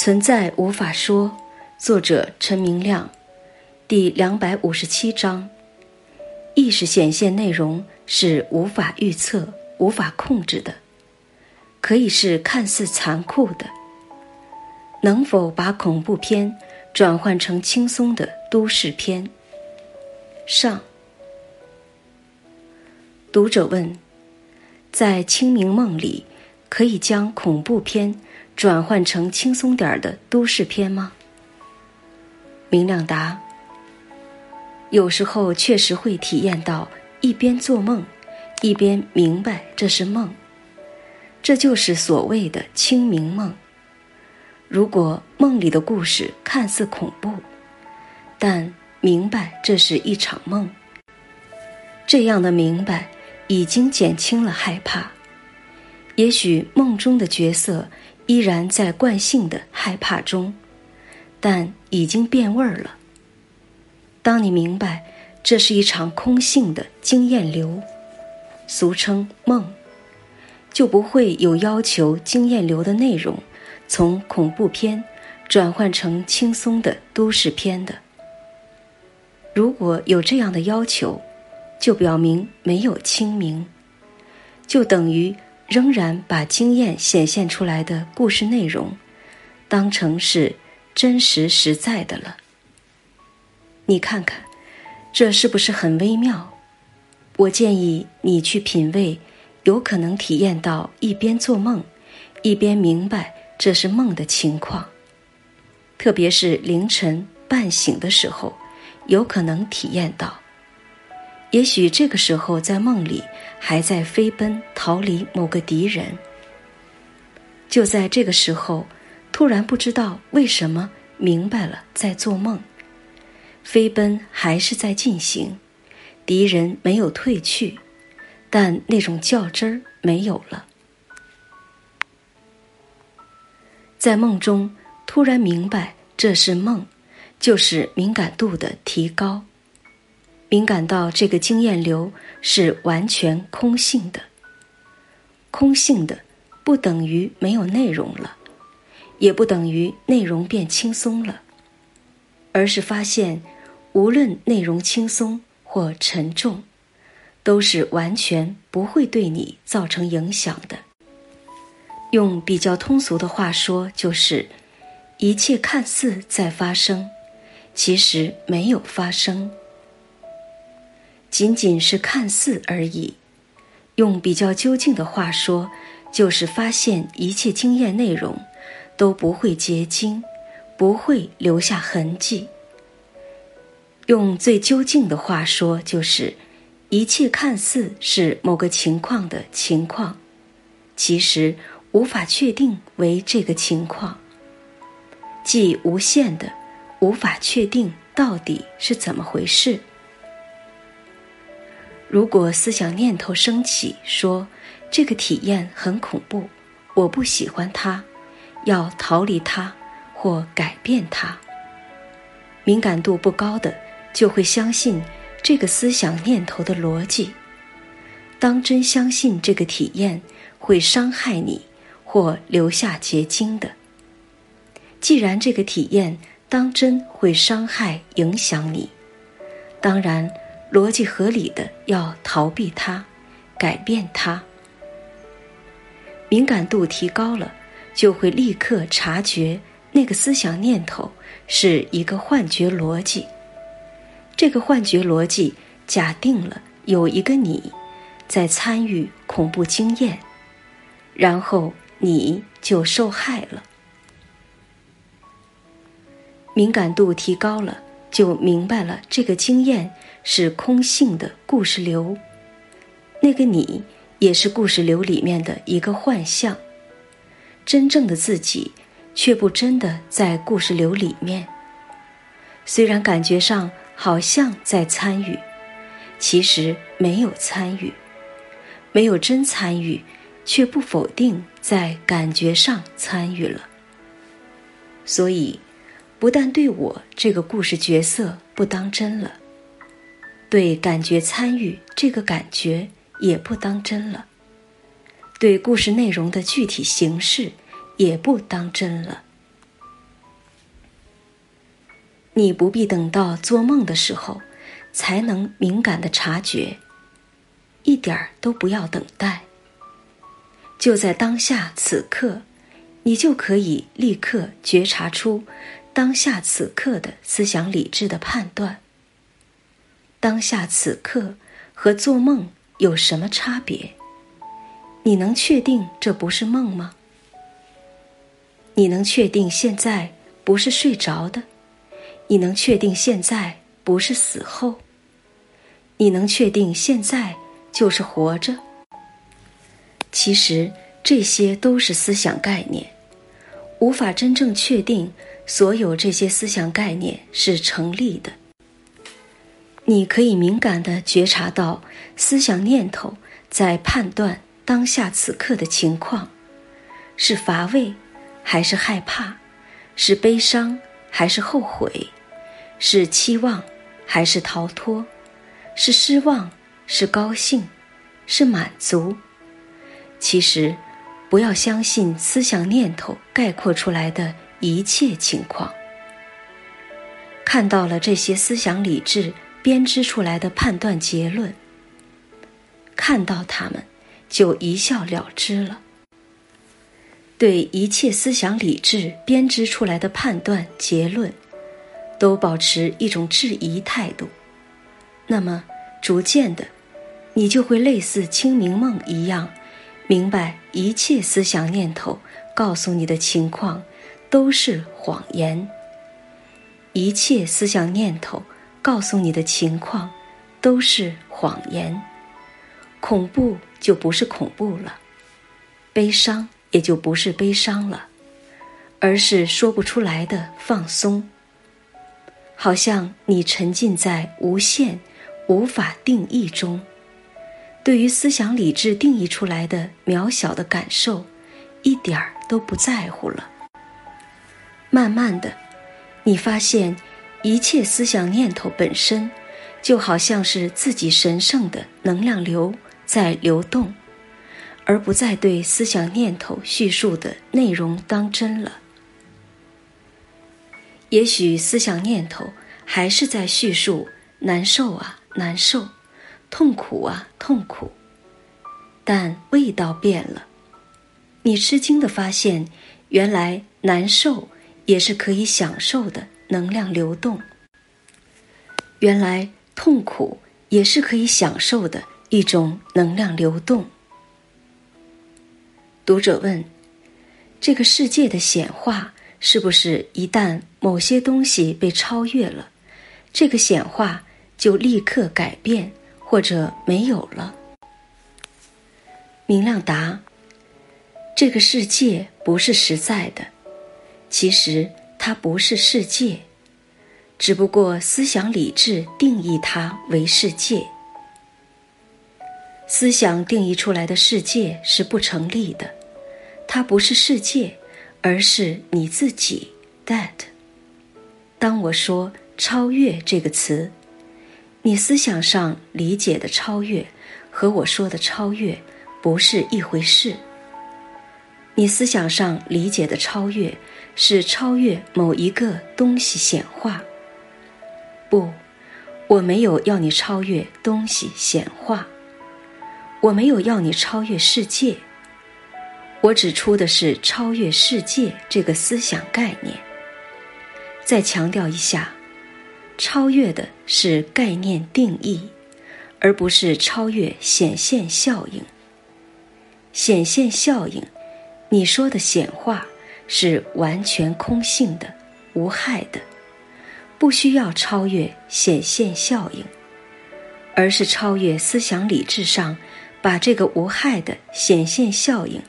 存在无法说，作者陈明亮，第两百五十七章。意识显现内容是无法预测、无法控制的，可以是看似残酷的。能否把恐怖片转换成轻松的都市片？上。读者问：在清明梦里，可以将恐怖片转换成轻松点儿的都市片吗？明亮答：有时候确实会体验到一边做梦，一边明白这是梦，这就是所谓的清明梦。如果梦里的故事看似恐怖，但明白这是一场梦，这样的明白已经减轻了害怕。也许梦中的角色依然在惯性的害怕中，但已经变味儿了。当你明白这是一场空性的经验流，俗称梦，就不会有要求经验流的内容。从恐怖片转换成轻松的都市片的，如果有这样的要求，就表明没有清明，就等于仍然把经验显现出来的故事内容当成是真实实在的了。你看看，这是不是很微妙？我建议你去品味，有可能体验到一边做梦，一边明白。这是梦的情况，特别是凌晨半醒的时候，有可能体验到。也许这个时候在梦里还在飞奔逃离某个敌人，就在这个时候，突然不知道为什么明白了在做梦，飞奔还是在进行，敌人没有退去，但那种较真儿没有了。在梦中突然明白这是梦，就是敏感度的提高。敏感到这个经验流是完全空性的，空性的不等于没有内容了，也不等于内容变轻松了，而是发现无论内容轻松或沉重，都是完全不会对你造成影响的。用比较通俗的话说，就是一切看似在发生，其实没有发生，仅仅是看似而已。用比较究竟的话说，就是发现一切经验内容都不会结晶，不会留下痕迹。用最究竟的话说，就是一切看似是某个情况的情况，其实。无法确定为这个情况，即无限的，无法确定到底是怎么回事。如果思想念头升起，说这个体验很恐怖，我不喜欢它，要逃离它或改变它，敏感度不高的就会相信这个思想念头的逻辑，当真相信这个体验会伤害你。或留下结晶的。既然这个体验当真会伤害、影响你，当然逻辑合理的要逃避它、改变它。敏感度提高了，就会立刻察觉那个思想念头是一个幻觉逻辑。这个幻觉逻辑假定了有一个你在参与恐怖经验，然后。你就受害了。敏感度提高了，就明白了这个经验是空性的故事流，那个你也是故事流里面的一个幻象，真正的自己却不真的在故事流里面。虽然感觉上好像在参与，其实没有参与，没有真参与。却不否定在感觉上参与了，所以不但对我这个故事角色不当真了，对感觉参与这个感觉也不当真了，对故事内容的具体形式也不当真了。你不必等到做梦的时候，才能敏感的察觉。一点儿都不要等待。就在当下此刻，你就可以立刻觉察出当下此刻的思想理智的判断。当下此刻和做梦有什么差别？你能确定这不是梦吗？你能确定现在不是睡着的？你能确定现在不是死后？你能确定现在就是活着？其实这些都是思想概念，无法真正确定所有这些思想概念是成立的。你可以敏感地觉察到思想念头在判断当下此刻的情况，是乏味，还是害怕，是悲伤，还是后悔。是期望，还是逃脱？是失望，是高兴，是满足？其实，不要相信思想念头概括出来的一切情况。看到了这些思想理智编织出来的判断结论，看到他们，就一笑了之了。对一切思想理智编织出来的判断结论。都保持一种质疑态度，那么逐渐的，你就会类似清明梦一样，明白一切思想念头告诉你的情况都是谎言。一切思想念头告诉你的情况都是谎言，恐怖就不是恐怖了，悲伤也就不是悲伤了，而是说不出来的放松。好像你沉浸在无限、无法定义中，对于思想理智定义出来的渺小的感受，一点儿都不在乎了。慢慢的，你发现一切思想念头本身，就好像是自己神圣的能量流在流动，而不再对思想念头叙述的内容当真了。也许思想念头还是在叙述难受啊，难受，痛苦啊，痛苦，但味道变了。你吃惊的发现，原来难受也是可以享受的能量流动。原来痛苦也是可以享受的一种能量流动。读者问：这个世界的显化？是不是一旦某些东西被超越了，这个显化就立刻改变或者没有了？明亮答：这个世界不是实在的，其实它不是世界，只不过思想理智定义它为世界。思想定义出来的世界是不成立的，它不是世界。而是你自己，that。当我说“超越”这个词，你思想上理解的超越和我说的超越不是一回事。你思想上理解的超越是超越某一个东西显化。不，我没有要你超越东西显化，我没有要你超越世界。我指出的是超越世界这个思想概念。再强调一下，超越的是概念定义，而不是超越显现效应。显现效应，你说的显化是完全空性的、无害的，不需要超越显现效应，而是超越思想理智上把这个无害的显现效应。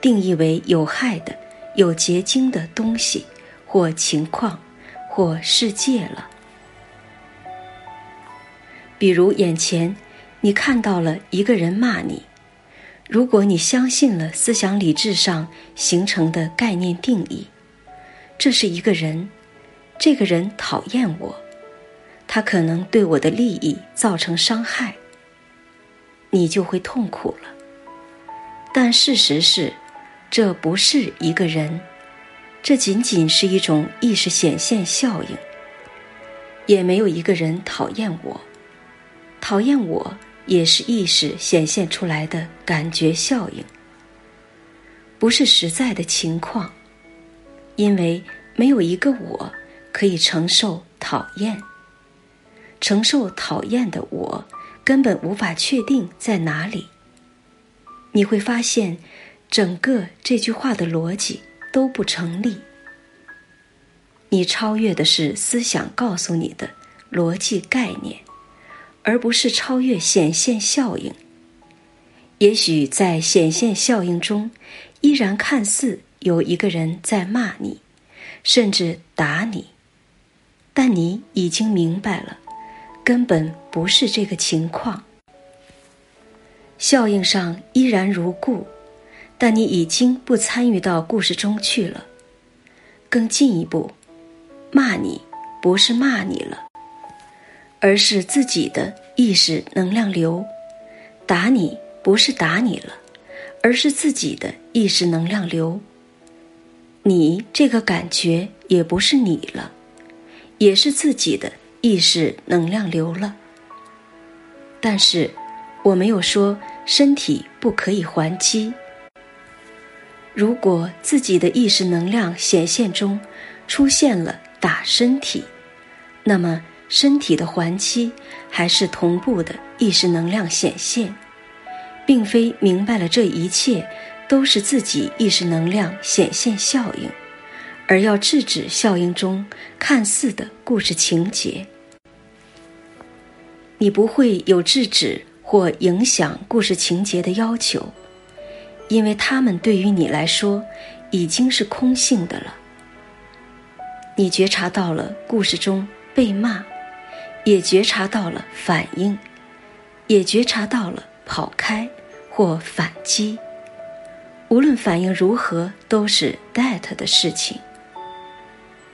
定义为有害的、有结晶的东西，或情况，或世界了。比如眼前，你看到了一个人骂你，如果你相信了思想理智上形成的概念定义，这是一个人，这个人讨厌我，他可能对我的利益造成伤害，你就会痛苦了。但事实是。这不是一个人，这仅仅是一种意识显现效应。也没有一个人讨厌我。讨厌我也是意识显现出来的感觉效应，不是实在的情况，因为没有一个我可以承受讨厌。承受讨厌的我，根本无法确定在哪里。你会发现，整个这句话的逻辑都不成立。你超越的是思想告诉你的逻辑概念，而不是超越显现效应。也许在显现效应中，依然看似有一个人在骂你，甚至打你，但你已经明白了。根本不是这个情况，效应上依然如故，但你已经不参与到故事中去了。更进一步，骂你不是骂你了，而是自己的意识能量流；打你不是打你了，而是自己的意识能量流。你这个感觉也不是你了，也是自己的。意识能量流了，但是我没有说身体不可以还击。如果自己的意识能量显现中出现了打身体，那么身体的还期还是同步的意识能量显现，并非明白了这一切都是自己意识能量显现效应。而要制止效应中看似的故事情节，你不会有制止或影响故事情节的要求，因为他们对于你来说已经是空性的了。你觉察到了故事中被骂，也觉察到了反应，也觉察到了跑开或反击。无论反应如何，都是 that 的事情。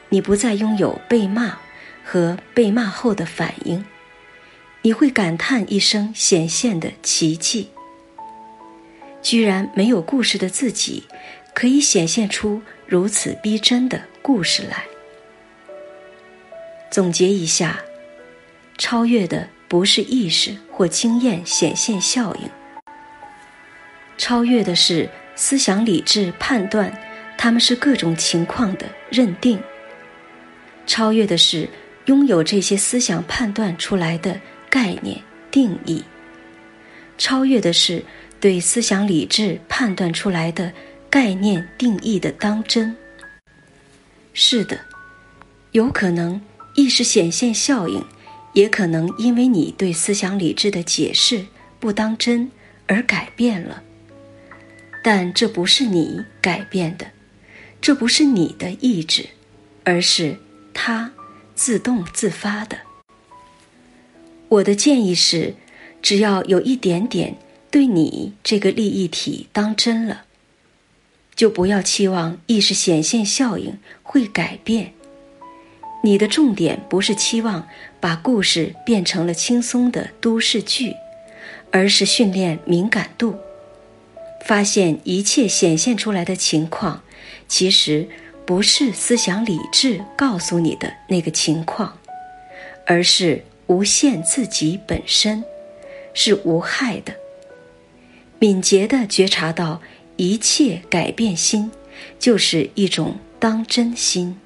你不再拥有被骂和被骂后的反应，你会感叹一声显现的奇迹：居然没有故事的自己，可以显现出如此逼真的故事来。总结一下，超越的不是意识或经验显现效应，超越的是思想理智判断，他们是各种情况的认定。超越的是拥有这些思想判断出来的概念定义，超越的是对思想理智判断出来的概念定义的当真。是的，有可能意识显现效应，也可能因为你对思想理智的解释不当真而改变了，但这不是你改变的，这不是你的意志，而是。它自动自发的。我的建议是，只要有一点点对你这个利益体当真了，就不要期望意识显现效应会改变。你的重点不是期望把故事变成了轻松的都市剧，而是训练敏感度，发现一切显现出来的情况，其实。不是思想理智告诉你的那个情况，而是无限自己本身，是无害的。敏捷的觉察到一切改变心，就是一种当真心。